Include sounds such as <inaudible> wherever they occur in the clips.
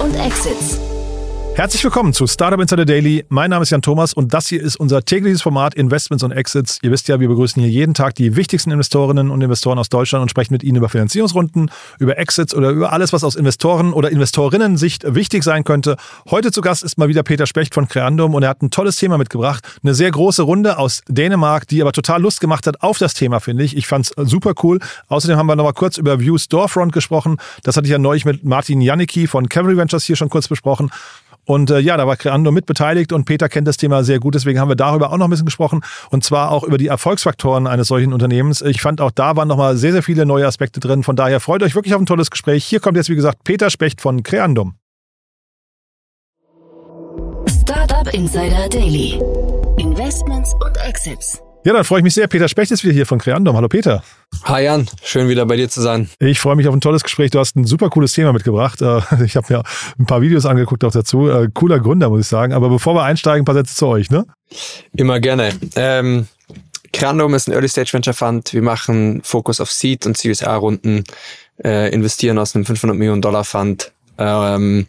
und Exits. Herzlich willkommen zu Startup Insider Daily. Mein Name ist Jan Thomas und das hier ist unser tägliches Format Investments und Exits. Ihr wisst ja, wir begrüßen hier jeden Tag die wichtigsten Investorinnen und Investoren aus Deutschland und sprechen mit ihnen über Finanzierungsrunden, über Exits oder über alles, was aus Investoren- oder Investorinnen-Sicht wichtig sein könnte. Heute zu Gast ist mal wieder Peter Specht von Creandum und er hat ein tolles Thema mitgebracht. Eine sehr große Runde aus Dänemark, die aber total Lust gemacht hat auf das Thema, finde ich. Ich fand es super cool. Außerdem haben wir noch mal kurz über View Storefront gesprochen. Das hatte ich ja neulich mit Martin Janicki von Cavalry Ventures hier schon kurz besprochen. Und äh, ja, da war Creando mit beteiligt und Peter kennt das Thema sehr gut. Deswegen haben wir darüber auch noch ein bisschen gesprochen. Und zwar auch über die Erfolgsfaktoren eines solchen Unternehmens. Ich fand auch da waren nochmal sehr, sehr viele neue Aspekte drin. Von daher freut euch wirklich auf ein tolles Gespräch. Hier kommt jetzt, wie gesagt, Peter Specht von Creandum. Startup Insider Daily. Investments und Exits. Ja, dann freue ich mich sehr. Peter Specht ist wieder hier von Creandum. Hallo Peter. Hi Jan, schön wieder bei dir zu sein. Ich freue mich auf ein tolles Gespräch. Du hast ein super cooles Thema mitgebracht. Äh, <laughs> ich habe mir ein paar Videos angeguckt auch dazu. Äh, cooler Gründer, muss ich sagen. Aber bevor wir einsteigen, ein paar Sätze zu euch, ne? Immer gerne. Ähm, Creandum ist ein Early Stage Venture Fund. Wir machen Fokus auf Seed und Series A Runden, äh, investieren aus einem 500 Millionen Dollar Fund. Ähm,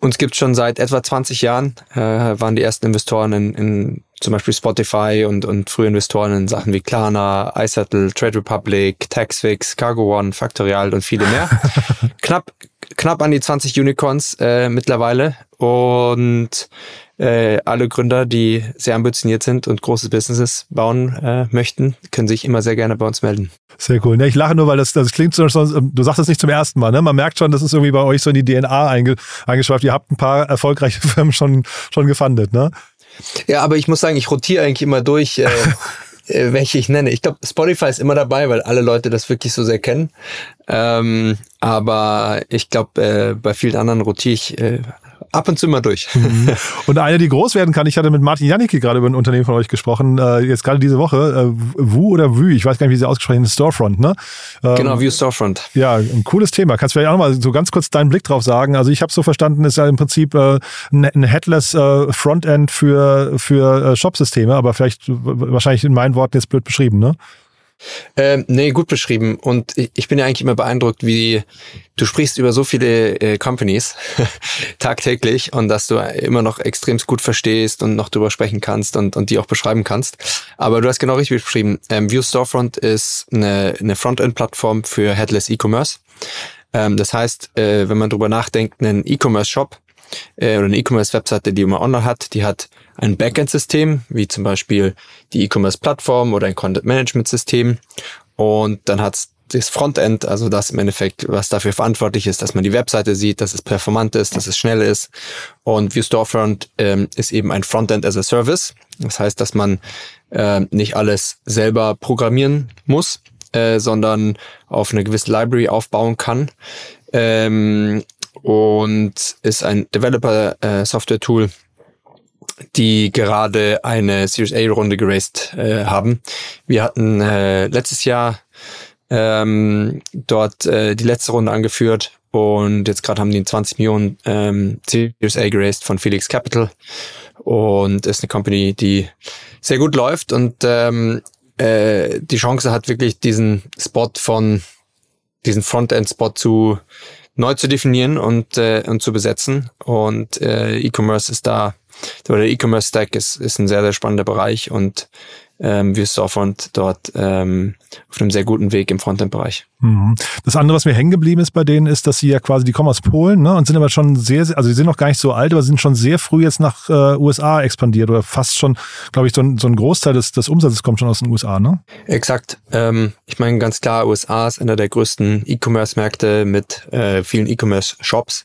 uns gibt schon seit etwa 20 Jahren, äh, waren die ersten Investoren in, in zum Beispiel Spotify und, und frühe Investoren in Sachen wie Klarna, iSettle, Trade Republic, Taxfix, Cargo One, Factorial und viele mehr. <laughs> knapp, knapp an die 20 Unicorns äh, mittlerweile und äh, alle Gründer, die sehr ambitioniert sind und große Businesses bauen äh, möchten, können sich immer sehr gerne bei uns melden. Sehr cool. Ja, ich lache nur, weil das, das klingt so, du sagst es nicht zum ersten Mal, ne? Man merkt schon, das ist irgendwie bei euch so in die DNA einge, eingeschweift. Ihr habt ein paar erfolgreiche <laughs> Firmen schon, schon gefundet, ne? Ja, aber ich muss sagen, ich rotiere eigentlich immer durch, äh, <laughs> äh, welche ich nenne. Ich glaube, Spotify ist immer dabei, weil alle Leute das wirklich so sehr kennen. Ähm, aber ich glaube, äh, bei vielen anderen rotiere ich äh, ab und zu mal durch. Mhm. <laughs> Und eine, die groß werden kann, ich hatte mit Martin Janicki gerade über ein Unternehmen von euch gesprochen, äh, jetzt gerade diese Woche, äh, Wu oder Vue, ich weiß gar nicht, wie sie ausgesprochen ist, Storefront, ne? Ähm, genau, Vue Storefront. Ja, ein cooles Thema. Kannst du vielleicht auch nochmal so ganz kurz deinen Blick drauf sagen? Also ich habe so verstanden, ist ja im Prinzip äh, ein Headless äh, Frontend für, für äh, Shop-Systeme, aber vielleicht wahrscheinlich in meinen Worten jetzt blöd beschrieben, ne? Ähm, nee, gut beschrieben. Und ich, ich bin ja eigentlich immer beeindruckt, wie du sprichst über so viele äh, Companies <laughs> tagtäglich und dass du immer noch extrem gut verstehst und noch drüber sprechen kannst und, und die auch beschreiben kannst. Aber du hast genau richtig beschrieben. Ähm, View Storefront ist eine, eine Frontend-Plattform für Headless E-Commerce. Ähm, das heißt, äh, wenn man drüber nachdenkt, einen E-Commerce-Shop äh, oder eine E-Commerce-Webseite, die man online hat, die hat ein Backend-System, wie zum Beispiel die E-Commerce-Plattform oder ein Content-Management-System. Und dann hat das Frontend, also das im Endeffekt, was dafür verantwortlich ist, dass man die Webseite sieht, dass es performant ist, dass es schnell ist. Und View Storefront ähm, ist eben ein Frontend as a Service. Das heißt, dass man äh, nicht alles selber programmieren muss, äh, sondern auf eine gewisse Library aufbauen kann. Ähm, und ist ein Developer-Software-Tool, äh, die gerade eine Series A-Runde geraced äh, haben. Wir hatten äh, letztes Jahr ähm, dort äh, die letzte Runde angeführt und jetzt gerade haben die 20 Millionen ähm, Series A geraced von Felix Capital und ist eine Company, die sehr gut läuft und ähm, äh, die Chance hat wirklich diesen Spot von diesen Frontend-Spot zu neu zu definieren und, äh, und zu besetzen. Und äh, E-Commerce ist da, oder E-Commerce Stack ist, ist ein sehr, sehr spannender Bereich und ähm, wir Storefront dort ähm, auf einem sehr guten Weg im Frontend-Bereich. Mhm. Das andere, was mir hängen geblieben ist bei denen, ist, dass sie ja quasi, die kommen aus Polen ne, und sind aber schon sehr, also sie sind noch gar nicht so alt, aber sind schon sehr früh jetzt nach äh, USA expandiert oder fast schon, glaube ich, so ein, so ein Großteil des, des Umsatzes kommt schon aus den USA, ne? Exakt. Ähm, ich meine ganz klar, USA ist einer der größten E-Commerce-Märkte mit äh, vielen E-Commerce-Shops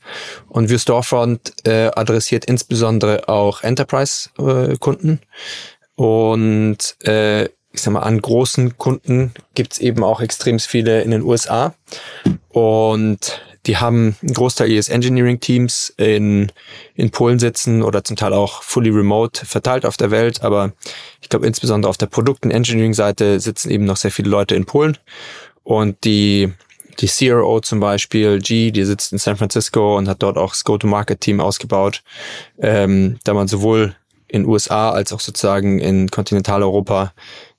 und wir Storefront äh, adressiert insbesondere auch Enterprise-Kunden. Und äh, ich sag mal, an großen Kunden gibt's eben auch extrem viele in den USA. Und die haben einen Großteil ihres Engineering-Teams in, in Polen sitzen oder zum Teil auch fully remote verteilt auf der Welt. Aber ich glaube, insbesondere auf der Produkt- und Engineering-Seite sitzen eben noch sehr viele Leute in Polen. Und die, die CRO zum Beispiel, G, die sitzt in San Francisco und hat dort auch das Go-to-Market-Team ausgebaut, ähm, da man sowohl in USA als auch sozusagen in Kontinentaleuropa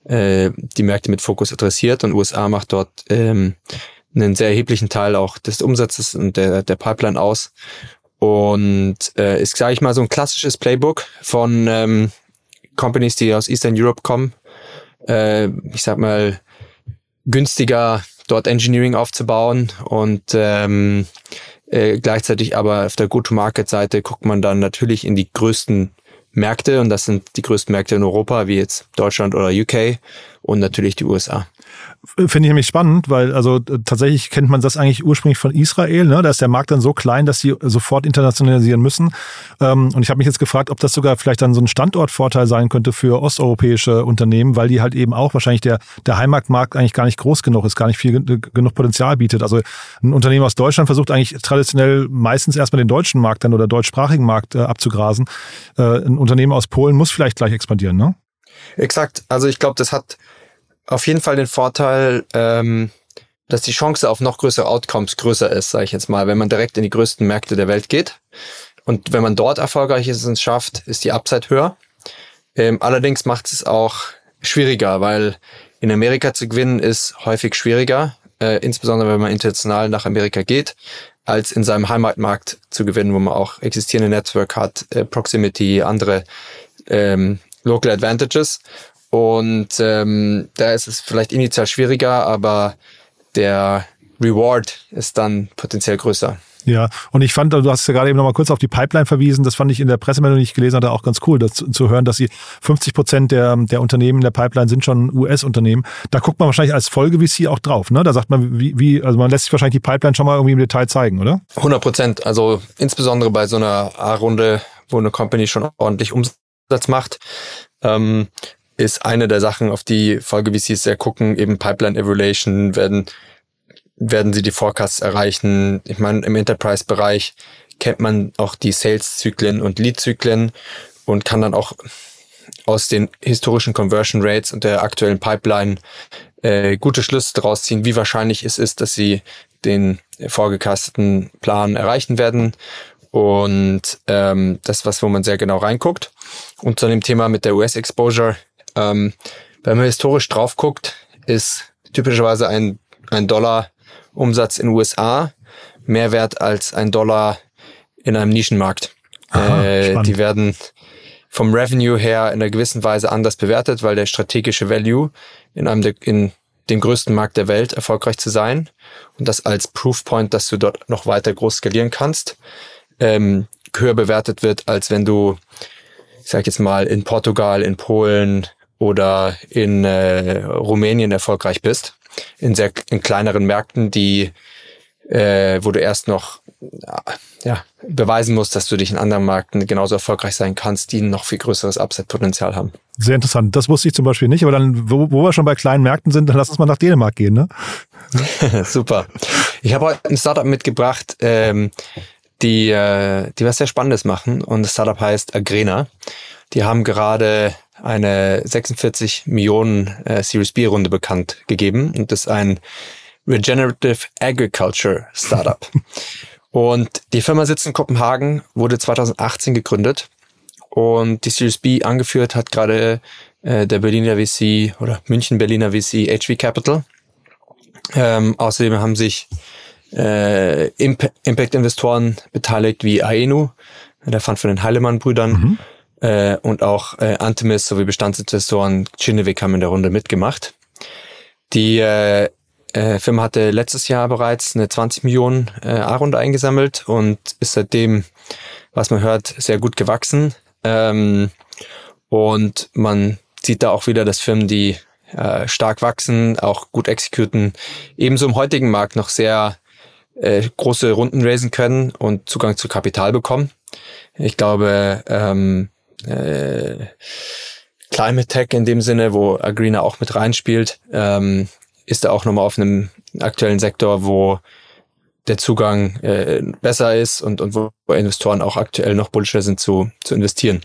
äh, die Märkte mit Fokus adressiert und USA macht dort ähm, einen sehr erheblichen Teil auch des Umsatzes und der, der Pipeline aus. und äh, ist, sage ich mal, so ein klassisches Playbook von ähm, Companies, die aus Eastern Europe kommen. Äh, ich sag mal, günstiger dort Engineering aufzubauen und ähm, äh, gleichzeitig aber auf der Go-to-Market-Seite guckt man dann natürlich in die größten Märkte und das sind die größten Märkte in Europa, wie jetzt Deutschland oder UK und natürlich die USA. Finde ich nämlich spannend, weil also äh, tatsächlich kennt man das eigentlich ursprünglich von Israel. Ne? Da ist der Markt dann so klein, dass sie sofort internationalisieren müssen. Ähm, und ich habe mich jetzt gefragt, ob das sogar vielleicht dann so ein Standortvorteil sein könnte für osteuropäische Unternehmen, weil die halt eben auch wahrscheinlich der, der Heimatmarkt eigentlich gar nicht groß genug ist, gar nicht viel genug Potenzial bietet. Also ein Unternehmen aus Deutschland versucht eigentlich traditionell meistens erstmal den deutschen Markt dann oder deutschsprachigen Markt äh, abzugrasen. Äh, ein Unternehmen aus Polen muss vielleicht gleich expandieren, ne? Exakt. Also ich glaube, das hat auf jeden Fall den Vorteil, ähm, dass die Chance auf noch größere Outcomes größer ist, sage ich jetzt mal, wenn man direkt in die größten Märkte der Welt geht. Und wenn man dort erfolgreich ist und es schafft, ist die Upside höher. Ähm, allerdings macht es auch schwieriger, weil in Amerika zu gewinnen ist häufig schwieriger, äh, insbesondere wenn man international nach Amerika geht, als in seinem Heimatmarkt zu gewinnen, wo man auch existierende Network hat, äh, Proximity, andere ähm, Local Advantages. Und ähm, da ist es vielleicht initial schwieriger, aber der Reward ist dann potenziell größer. Ja, und ich fand, du hast ja gerade eben nochmal kurz auf die Pipeline verwiesen, das fand ich in der Pressemeldung, die ich gelesen hatte, auch ganz cool, das zu, hören, dass sie 50 Prozent der, der Unternehmen in der Pipeline sind schon US-Unternehmen. Da guckt man wahrscheinlich als Folge VC auch drauf, ne? Da sagt man, wie, wie, also man lässt sich wahrscheinlich die Pipeline schon mal irgendwie im Detail zeigen, oder? 100 Prozent, also insbesondere bei so einer A-Runde, wo eine Company schon ordentlich Umsatz macht. Ähm, ist eine der Sachen, auf die Folge VCs sehr gucken, eben Pipeline Evaluation, werden, werden sie die Forecasts erreichen. Ich meine, im Enterprise-Bereich kennt man auch die Sales-Zyklen und Lead-Zyklen und kann dann auch aus den historischen Conversion Rates und der aktuellen Pipeline äh, gute Schlüsse daraus ziehen, wie wahrscheinlich es ist, dass sie den vorgekasteten Plan erreichen werden. Und ähm, das ist was, wo man sehr genau reinguckt. Und zu dem Thema mit der US-Exposure ähm, wenn man historisch drauf guckt, ist typischerweise ein, ein Dollar Umsatz in USA mehr wert als ein Dollar in einem Nischenmarkt. Aha, äh, die werden vom Revenue her in einer gewissen Weise anders bewertet, weil der strategische Value in einem der, in dem größten Markt der Welt erfolgreich zu sein und das als Proofpoint, dass du dort noch weiter groß skalieren kannst, ähm, höher bewertet wird, als wenn du, ich sag jetzt mal, in Portugal, in Polen, oder in äh, Rumänien erfolgreich bist, in sehr in kleineren Märkten, die äh, wo du erst noch ja, beweisen musst, dass du dich in anderen Märkten genauso erfolgreich sein kannst, die ein noch viel größeres Upset-Potenzial haben. Sehr interessant. Das wusste ich zum Beispiel nicht, aber dann, wo, wo wir schon bei kleinen Märkten sind, dann lass uns mal nach Dänemark gehen, ne? <laughs> Super. Ich habe heute ein Startup mitgebracht, ähm, die, äh, die was sehr Spannendes machen und das Startup heißt Agrena. Die haben gerade eine 46 Millionen äh, Series B Runde bekannt gegeben und das ist ein Regenerative Agriculture Startup. <laughs> und die Firma sitzt in Kopenhagen, wurde 2018 gegründet und die Series B angeführt hat gerade äh, der Berliner VC oder München Berliner VC HV Capital. Ähm, außerdem haben sich äh, Imp Impact-Investoren beteiligt wie Aenu, der Fund von den Heilemann-Brüdern, mhm äh, und auch äh, Antimis sowie Bestandsinvestoren Kinnevik haben in der Runde mitgemacht. Die äh, äh, Firma hatte letztes Jahr bereits eine 20 Millionen äh, A-Runde eingesammelt und ist seitdem, was man hört, sehr gut gewachsen. Ähm, und man sieht da auch wieder, dass Firmen, die äh, stark wachsen, auch gut exekuten, ebenso im heutigen Markt noch sehr äh, große Runden raisen können und Zugang zu Kapital bekommen. Ich glaube, ähm, äh, Climate Tech in dem Sinne, wo Agrina auch mit reinspielt, ähm, ist er auch nochmal auf einem aktuellen Sektor, wo der Zugang äh, besser ist und, und wo Investoren auch aktuell noch bullischer sind zu, zu investieren.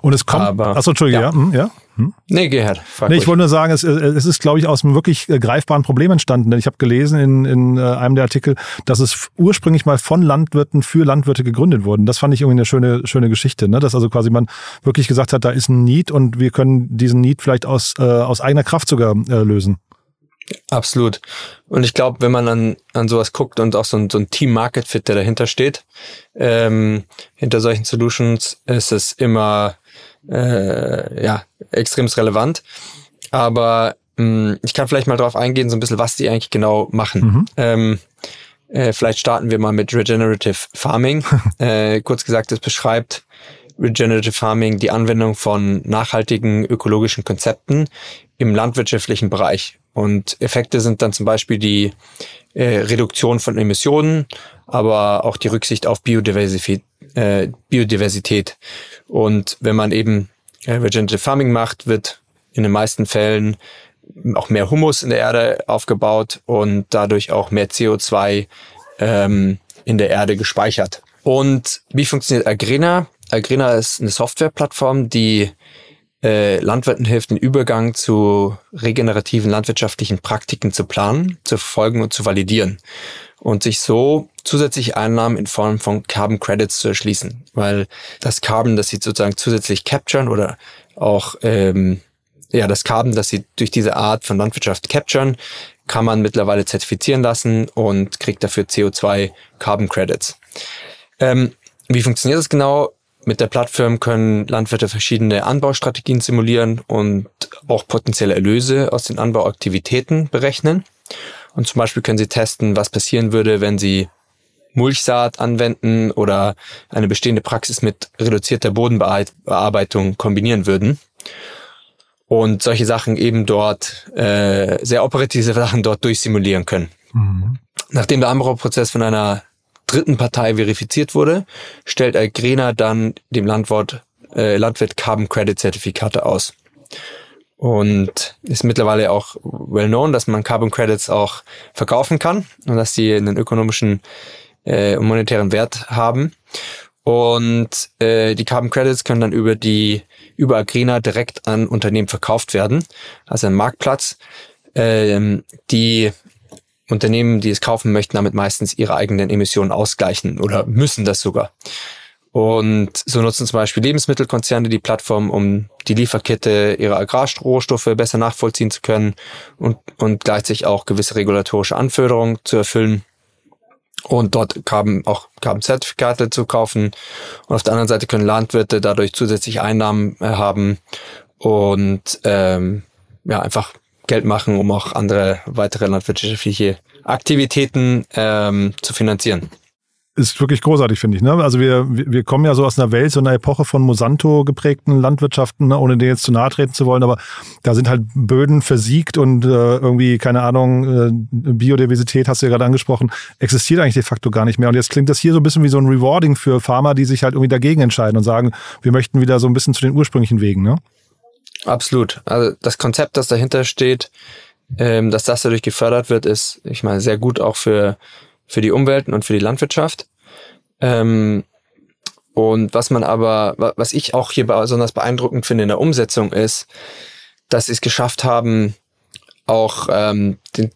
Und es kommt. Aber, achso, Entschuldige, ja. ja, hm, ja. Hm? Nee, geh her. Nee, ich wollte nur sagen, es, es ist, glaube ich, aus einem wirklich äh, greifbaren Problem entstanden. Denn ich habe gelesen in, in äh, einem der Artikel, dass es ursprünglich mal von Landwirten für Landwirte gegründet wurden. Das fand ich irgendwie eine schöne, schöne Geschichte, ne? Dass also quasi man wirklich gesagt hat, da ist ein Need und wir können diesen Need vielleicht aus, äh, aus eigener Kraft sogar äh, lösen. Absolut. Und ich glaube, wenn man an, an sowas guckt und auch so ein, so ein Team-Market-Fit, der dahinter steht, ähm, hinter solchen Solutions ist es immer äh, ja, extrem relevant. Aber mh, hm, ich kann vielleicht mal darauf eingehen, so ein bisschen, was die eigentlich genau machen. Mhm. Ähm, äh, vielleicht starten wir mal mit Regenerative Farming. <laughs> äh, kurz gesagt, es beschreibt Regenerative Farming die Anwendung von nachhaltigen ökologischen Konzepten im landwirtschaftlichen Bereich. Und Effekte sind dann zum Beispiel die äh, Reduktion von Emissionen, aber auch die Rücksicht auf Biodiversität. Äh, Biodiversität. Und wenn man eben äh, Regenerative Farming macht, wird in den meisten Fällen auch mehr Humus in der Erde aufgebaut und dadurch auch mehr CO2 ähm, in der Erde gespeichert. Und wie funktioniert Agrena? Agrena ist eine Softwareplattform, die äh, Landwirten hilft, den Übergang zu regenerativen landwirtschaftlichen Praktiken zu planen, zu verfolgen und zu validieren und sich so zusätzliche Einnahmen in Form von Carbon Credits zu erschließen, weil das Carbon, das sie sozusagen zusätzlich capturen oder auch ähm, ja das Carbon, das sie durch diese Art von Landwirtschaft capturen, kann man mittlerweile zertifizieren lassen und kriegt dafür CO2 Carbon Credits. Ähm, wie funktioniert das genau? Mit der Plattform können Landwirte verschiedene Anbaustrategien simulieren und auch potenzielle Erlöse aus den Anbauaktivitäten berechnen. Und zum Beispiel können sie testen, was passieren würde, wenn sie Mulchsaat anwenden oder eine bestehende Praxis mit reduzierter Bodenbearbeitung kombinieren würden. Und solche Sachen eben dort, äh, sehr operative Sachen dort durchsimulieren können. Mhm. Nachdem der Anbauprozess von einer dritten Partei verifiziert wurde, stellt Agrena dann dem Landwirt, äh, Landwirt Carbon Credit Zertifikate aus. Und ist mittlerweile auch well known, dass man Carbon Credits auch verkaufen kann und dass die einen ökonomischen äh, und monetären Wert haben. Und äh, die Carbon Credits können dann über die über Agrena direkt an Unternehmen verkauft werden, also ein Marktplatz, ähm, die Unternehmen, die es kaufen möchten, damit meistens ihre eigenen Emissionen ausgleichen oder müssen das sogar. Und so nutzen zum Beispiel Lebensmittelkonzerne die Plattform, um die Lieferkette ihrer Agrarrohstoffe besser nachvollziehen zu können und, und gleichzeitig auch gewisse regulatorische Anforderungen zu erfüllen und dort Carbon, auch Carbon-Zertifikate zu kaufen. Und auf der anderen Seite können Landwirte dadurch zusätzlich Einnahmen äh, haben und ähm, ja einfach Geld machen, um auch andere weitere landwirtschaftliche Aktivitäten ähm, zu finanzieren ist wirklich großartig, finde ich. Ne? Also wir, wir kommen ja so aus einer Welt, so einer Epoche von Monsanto geprägten Landwirtschaften, ne? ohne denen jetzt zu nahe treten zu wollen, aber da sind halt Böden versiegt und äh, irgendwie, keine Ahnung, äh, Biodiversität, hast du ja gerade angesprochen, existiert eigentlich de facto gar nicht mehr. Und jetzt klingt das hier so ein bisschen wie so ein Rewarding für Farmer, die sich halt irgendwie dagegen entscheiden und sagen, wir möchten wieder so ein bisschen zu den ursprünglichen Wegen, ne? Absolut. Also das Konzept, das dahinter steht, ähm, dass das dadurch gefördert wird, ist, ich meine, sehr gut auch für für die Umwelt und für die Landwirtschaft. Ähm, und was man aber, was ich auch hier besonders beeindruckend finde in der Umsetzung ist, dass sie es geschafft haben, auch ähm, den,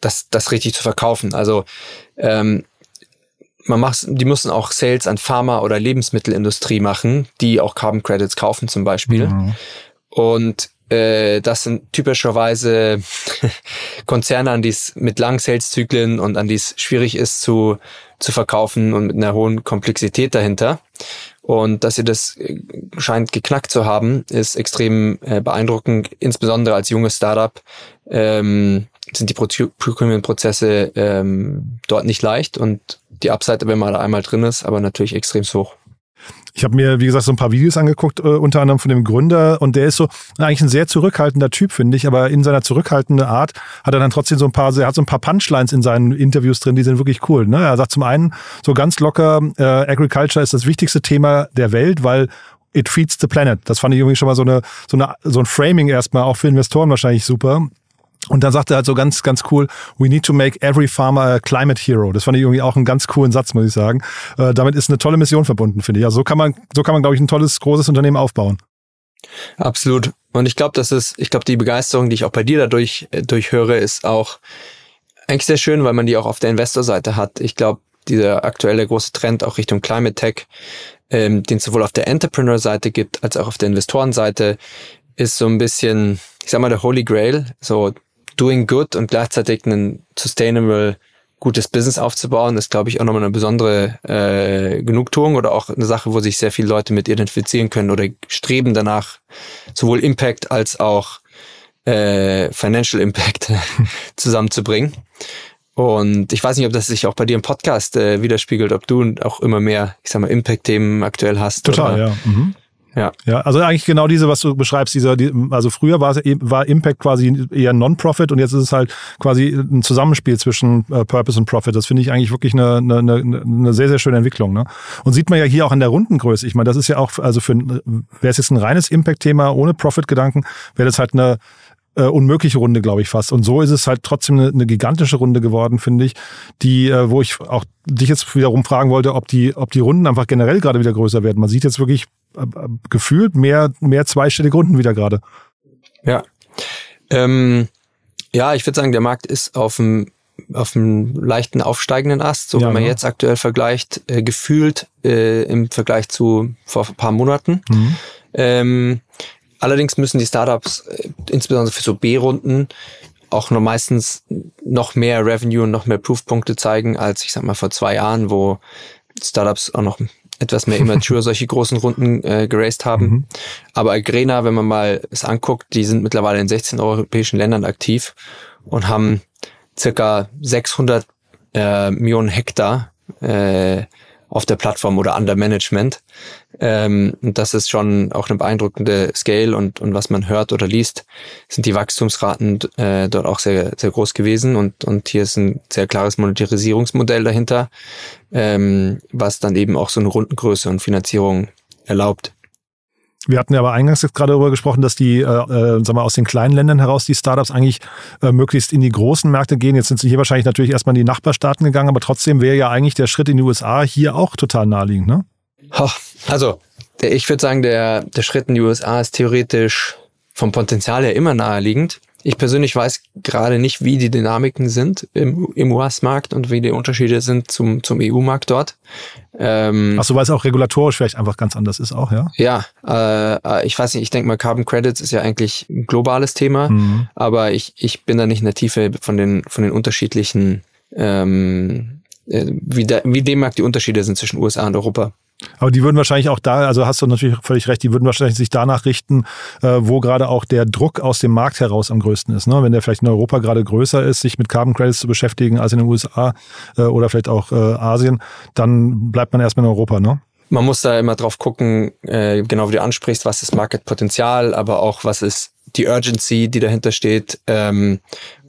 das, das richtig zu verkaufen. Also ähm, man macht, die müssen auch Sales an Pharma- oder Lebensmittelindustrie machen, die auch Carbon Credits kaufen zum Beispiel. Mhm. Und äh, das sind typischerweise <laughs> Konzerne, an die es mit langen Sales-Zyklen und an die es schwierig ist zu, zu verkaufen und mit einer hohen Komplexität dahinter. Und dass sie das äh, scheint geknackt zu haben, ist extrem äh, beeindruckend. Insbesondere als junges Startup ähm, sind die Procurement-Prozesse ähm, dort nicht leicht und die Upside, wenn man da einmal drin ist, aber natürlich extrem hoch. Ich habe mir, wie gesagt, so ein paar Videos angeguckt, äh, unter anderem von dem Gründer. Und der ist so eigentlich ein sehr zurückhaltender Typ, finde ich. Aber in seiner zurückhaltenden Art hat er dann trotzdem so ein paar, er hat so ein paar Punchlines in seinen Interviews drin, die sind wirklich cool. Ne? Er sagt zum einen so ganz locker, äh, Agriculture ist das wichtigste Thema der Welt, weil it feeds the planet. Das fand ich irgendwie schon mal so eine, so eine, so ein Framing erstmal auch für Investoren wahrscheinlich super. Und dann sagt er halt so ganz, ganz cool, we need to make every farmer a climate hero. Das fand ich irgendwie auch einen ganz coolen Satz, muss ich sagen. Äh, damit ist eine tolle Mission verbunden, finde ich. Also so kann man, so kann man, glaube ich, ein tolles, großes Unternehmen aufbauen. Absolut. Und ich glaube, das ist, ich glaube, die Begeisterung, die ich auch bei dir dadurch äh, durchhöre, ist auch eigentlich sehr schön, weil man die auch auf der Investorseite hat. Ich glaube, dieser aktuelle große Trend auch Richtung Climate Tech, ähm, den es sowohl auf der Entrepreneur-Seite gibt, als auch auf der Investorenseite, ist so ein bisschen, ich sag mal, der Holy Grail, so doing good und gleichzeitig ein sustainable gutes Business aufzubauen, ist, glaube ich, auch nochmal eine besondere äh, Genugtuung oder auch eine Sache, wo sich sehr viele Leute mit identifizieren können oder streben danach, sowohl Impact als auch äh, Financial Impact <laughs> zusammenzubringen. Und ich weiß nicht, ob das sich auch bei dir im Podcast äh, widerspiegelt, ob du auch immer mehr, ich sag mal, Impact-Themen aktuell hast. Total, oder? ja. Mhm. Ja. Ja, also eigentlich genau diese, was du beschreibst, dieser, die, also früher war, es, war Impact quasi eher Non-Profit und jetzt ist es halt quasi ein Zusammenspiel zwischen äh, Purpose und Profit. Das finde ich eigentlich wirklich eine, eine, eine sehr, sehr schöne Entwicklung. Ne? Und sieht man ja hier auch an der Rundengröße. Ich meine, das ist ja auch, also für wäre es jetzt ein reines Impact-Thema ohne Profit-Gedanken, wäre das halt eine äh, unmögliche Runde, glaube ich fast. Und so ist es halt trotzdem eine, eine gigantische Runde geworden, finde ich, die, äh, wo ich auch dich jetzt wiederum fragen wollte, ob die, ob die Runden einfach generell gerade wieder größer werden. Man sieht jetzt wirklich äh, äh gefühlt mehr, mehr zweistellige Runden wieder gerade. Ja. Ähm, ja, ich würde sagen, der Markt ist auf dem auf einem leichten aufsteigenden Ast, so ja, wenn man ja. jetzt aktuell vergleicht, äh, gefühlt äh, im Vergleich zu vor ein paar Monaten. Mhm. Ähm, Allerdings müssen die Startups, äh, insbesondere für so B-Runden, auch nur meistens noch mehr Revenue und noch mehr Proofpunkte zeigen, als ich sag mal vor zwei Jahren, wo Startups auch noch etwas mehr immature <laughs> solche großen Runden äh, geraced haben. Mhm. Aber Agrena, wenn man mal es anguckt, die sind mittlerweile in 16 europäischen Ländern aktiv und haben circa 600 äh, Millionen Hektar äh, auf der Plattform oder under Management. Ähm, und das ist schon auch eine beeindruckende Scale und, und was man hört oder liest, sind die Wachstumsraten äh, dort auch sehr, sehr groß gewesen und, und hier ist ein sehr klares Monetarisierungsmodell dahinter, ähm, was dann eben auch so eine Rundengröße und Finanzierung erlaubt. Wir hatten ja aber eingangs jetzt gerade darüber gesprochen, dass die, äh, äh, sagen wir, aus den kleinen Ländern heraus die Startups eigentlich äh, möglichst in die großen Märkte gehen. Jetzt sind sie hier wahrscheinlich natürlich erstmal in die Nachbarstaaten gegangen, aber trotzdem wäre ja eigentlich der Schritt in die USA hier auch total naheliegend, ne? Also, der, ich würde sagen, der, der Schritt in die USA ist theoretisch vom Potenzial her immer naheliegend. Ich persönlich weiß gerade nicht, wie die Dynamiken sind im, im US-Markt und wie die Unterschiede sind zum, zum EU-Markt dort. Ähm, Ach so, weil es auch regulatorisch vielleicht einfach ganz anders ist auch, ja? Ja, äh, ich weiß nicht, ich denke mal, Carbon Credits ist ja eigentlich ein globales Thema, mhm. aber ich, ich bin da nicht in der Tiefe von den, von den unterschiedlichen, ähm, äh, wie, da, wie dem Markt die Unterschiede sind zwischen USA und Europa. Aber die würden wahrscheinlich auch da, also hast du natürlich völlig recht, die würden wahrscheinlich sich danach richten, äh, wo gerade auch der Druck aus dem Markt heraus am größten ist. Ne? Wenn der vielleicht in Europa gerade größer ist, sich mit Carbon Credits zu beschäftigen als in den USA äh, oder vielleicht auch äh, Asien, dann bleibt man erstmal in Europa, ne? Man muss da immer drauf gucken, äh, genau wie du ansprichst, was ist Marketpotenzial, aber auch was ist die Urgency, die dahinter steht. Ähm,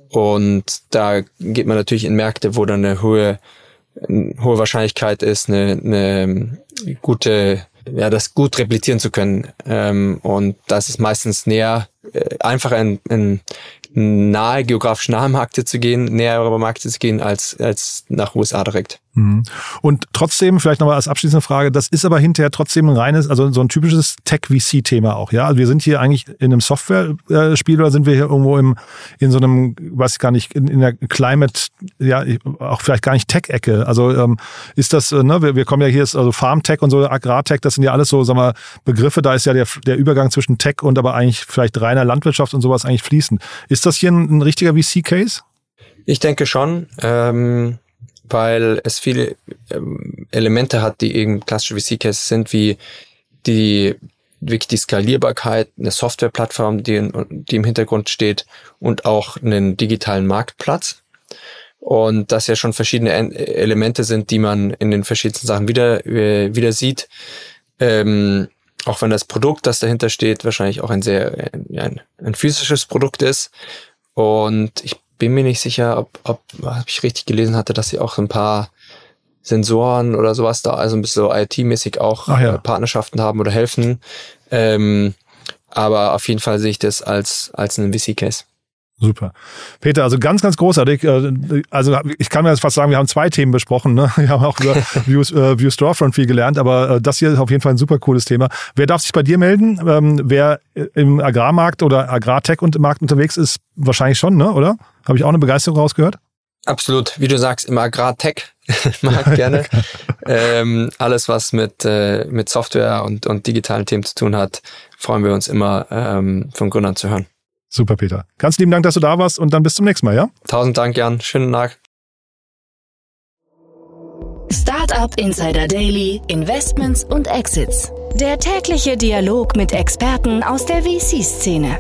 und da geht man natürlich in Märkte, wo dann eine hohe hohe Wahrscheinlichkeit ist, eine, eine gute, ja, das gut replizieren zu können. Ähm, und das ist meistens näher, äh, einfacher in, in nahe, geografisch nahe Märkte zu gehen, nähere Märkte zu gehen, als, als nach USA direkt. Mhm. Und trotzdem, vielleicht nochmal als abschließende Frage, das ist aber hinterher trotzdem ein reines, also so ein typisches Tech-VC-Thema auch, ja? Also wir sind hier eigentlich in einem Software-Spiel oder sind wir hier irgendwo im, in so einem, weiß ich gar nicht, in, in der Climate, ja, auch vielleicht gar nicht Tech-Ecke. Also ähm, ist das, äh, ne, wir, wir kommen ja hier, also Farm-Tech und so, Agrar-Tech, das sind ja alles so, sagen wir, Begriffe, da ist ja der, der Übergang zwischen Tech und aber eigentlich vielleicht reiner Landwirtschaft und sowas eigentlich fließend. Ist das hier ein, ein richtiger VC-Case? Ich denke schon. Ähm weil es viele ähm, Elemente hat, die eben klassische VC-Cases sind, wie die wirklich die Skalierbarkeit, eine Softwareplattform, die, die im Hintergrund steht und auch einen digitalen Marktplatz. Und das ja schon verschiedene Elemente sind, die man in den verschiedensten Sachen wieder, äh, wieder sieht. Ähm, auch wenn das Produkt, das dahinter steht, wahrscheinlich auch ein sehr ein, ein physisches Produkt ist. Und ich bin mir nicht sicher, ob, ob, ich richtig gelesen hatte, dass sie auch ein paar Sensoren oder sowas da, also ein bisschen so IT-mäßig auch ja. Äh, Partnerschaften haben oder helfen. Ähm, aber auf jeden Fall sehe ich das als, als einen VC-Case. Super. Peter, also ganz, ganz großartig. Äh, also ich kann mir jetzt fast sagen, wir haben zwei Themen besprochen. Ne? <laughs> Wir haben auch über <laughs> Views, äh, View Storefront viel gelernt, aber äh, das hier ist auf jeden Fall ein super cooles Thema. Wer darf sich bei dir melden? Ähm, wer im Agrarmarkt oder Agrartech und Markt unterwegs ist, wahrscheinlich schon, ne? oder? Habe ich auch eine Begeisterung rausgehört? Absolut. Wie du sagst, im Agrartech <laughs> mag gerne. ähm, alles, was mit, äh, mit Software und, und digitalen Themen zu tun hat, freuen wir uns immer ähm, von Gründern zu hören. Super, Peter. Ganz lieben Dank, dass du da warst und dann bis zum nächsten Mal, ja? Tausend Dank, Jan. Schönen Tag. Startup Insider Daily, Investments und Exits. Der tägliche Dialog mit Experten aus der VC-Szene.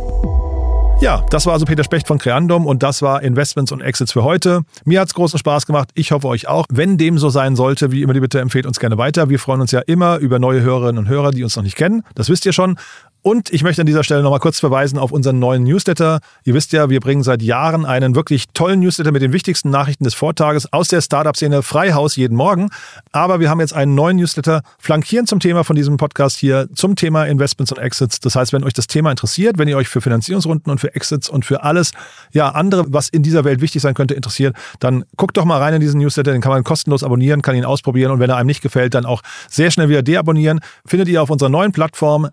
Ja, das war also Peter Specht von Creandum und das war Investments und Exits für heute. Mir hat's großen Spaß gemacht. Ich hoffe euch auch. Wenn dem so sein sollte, wie immer die Bitte empfehlt uns gerne weiter. Wir freuen uns ja immer über neue Hörerinnen und Hörer, die uns noch nicht kennen. Das wisst ihr schon. Und ich möchte an dieser Stelle nochmal kurz verweisen auf unseren neuen Newsletter. Ihr wisst ja, wir bringen seit Jahren einen wirklich tollen Newsletter mit den wichtigsten Nachrichten des Vortages aus der Startup-Szene Freihaus jeden Morgen. Aber wir haben jetzt einen neuen Newsletter flankieren zum Thema von diesem Podcast hier, zum Thema Investments und Exits. Das heißt, wenn euch das Thema interessiert, wenn ihr euch für Finanzierungsrunden und für Exits und für alles, ja, andere, was in dieser Welt wichtig sein könnte, interessiert, dann guckt doch mal rein in diesen Newsletter. Den kann man kostenlos abonnieren, kann ihn ausprobieren und wenn er einem nicht gefällt, dann auch sehr schnell wieder deabonnieren. Findet ihr auf unserer neuen Plattform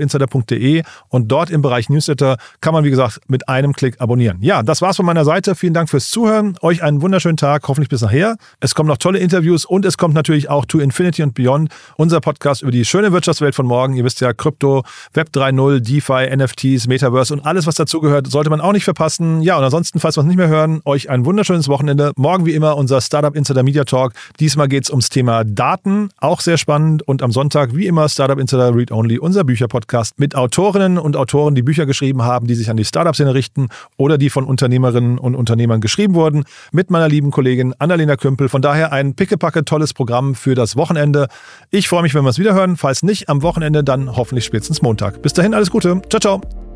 www.startupinsider.de und dort im Bereich Newsletter kann man, wie gesagt, mit einem Klick abonnieren. Ja, das war's von meiner Seite. Vielen Dank fürs Zuhören. Euch einen wunderschönen Tag, hoffentlich bis nachher. Es kommen noch tolle Interviews und es kommt natürlich auch To Infinity und Beyond, unser Podcast über die schöne Wirtschaftswelt von morgen. Ihr wisst ja, Krypto, Web 3.0, DeFi, NFTs, Metaverse und alles, was dazugehört, sollte man auch nicht verpassen. Ja, und ansonsten, falls wir es nicht mehr hören, euch ein wunderschönes Wochenende. Morgen wie immer unser Startup Insider Media Talk. Diesmal geht es ums Thema Daten, auch sehr spannend. Und am Sonntag wie immer Startup Insider Read Only, unser Bücherpodcast mit Autorinnen und Autoren, die Bücher geschrieben haben, die sich an die Startup-Szene richten oder die von Unternehmerinnen und Unternehmern geschrieben wurden, mit meiner lieben Kollegin Annalena Kümpel. Von daher ein pickepacke tolles Programm für das Wochenende. Ich freue mich, wenn wir es wieder hören. Falls nicht am Wochenende, dann hoffentlich spätestens Montag. Bis dahin alles Gute. Ciao, ciao.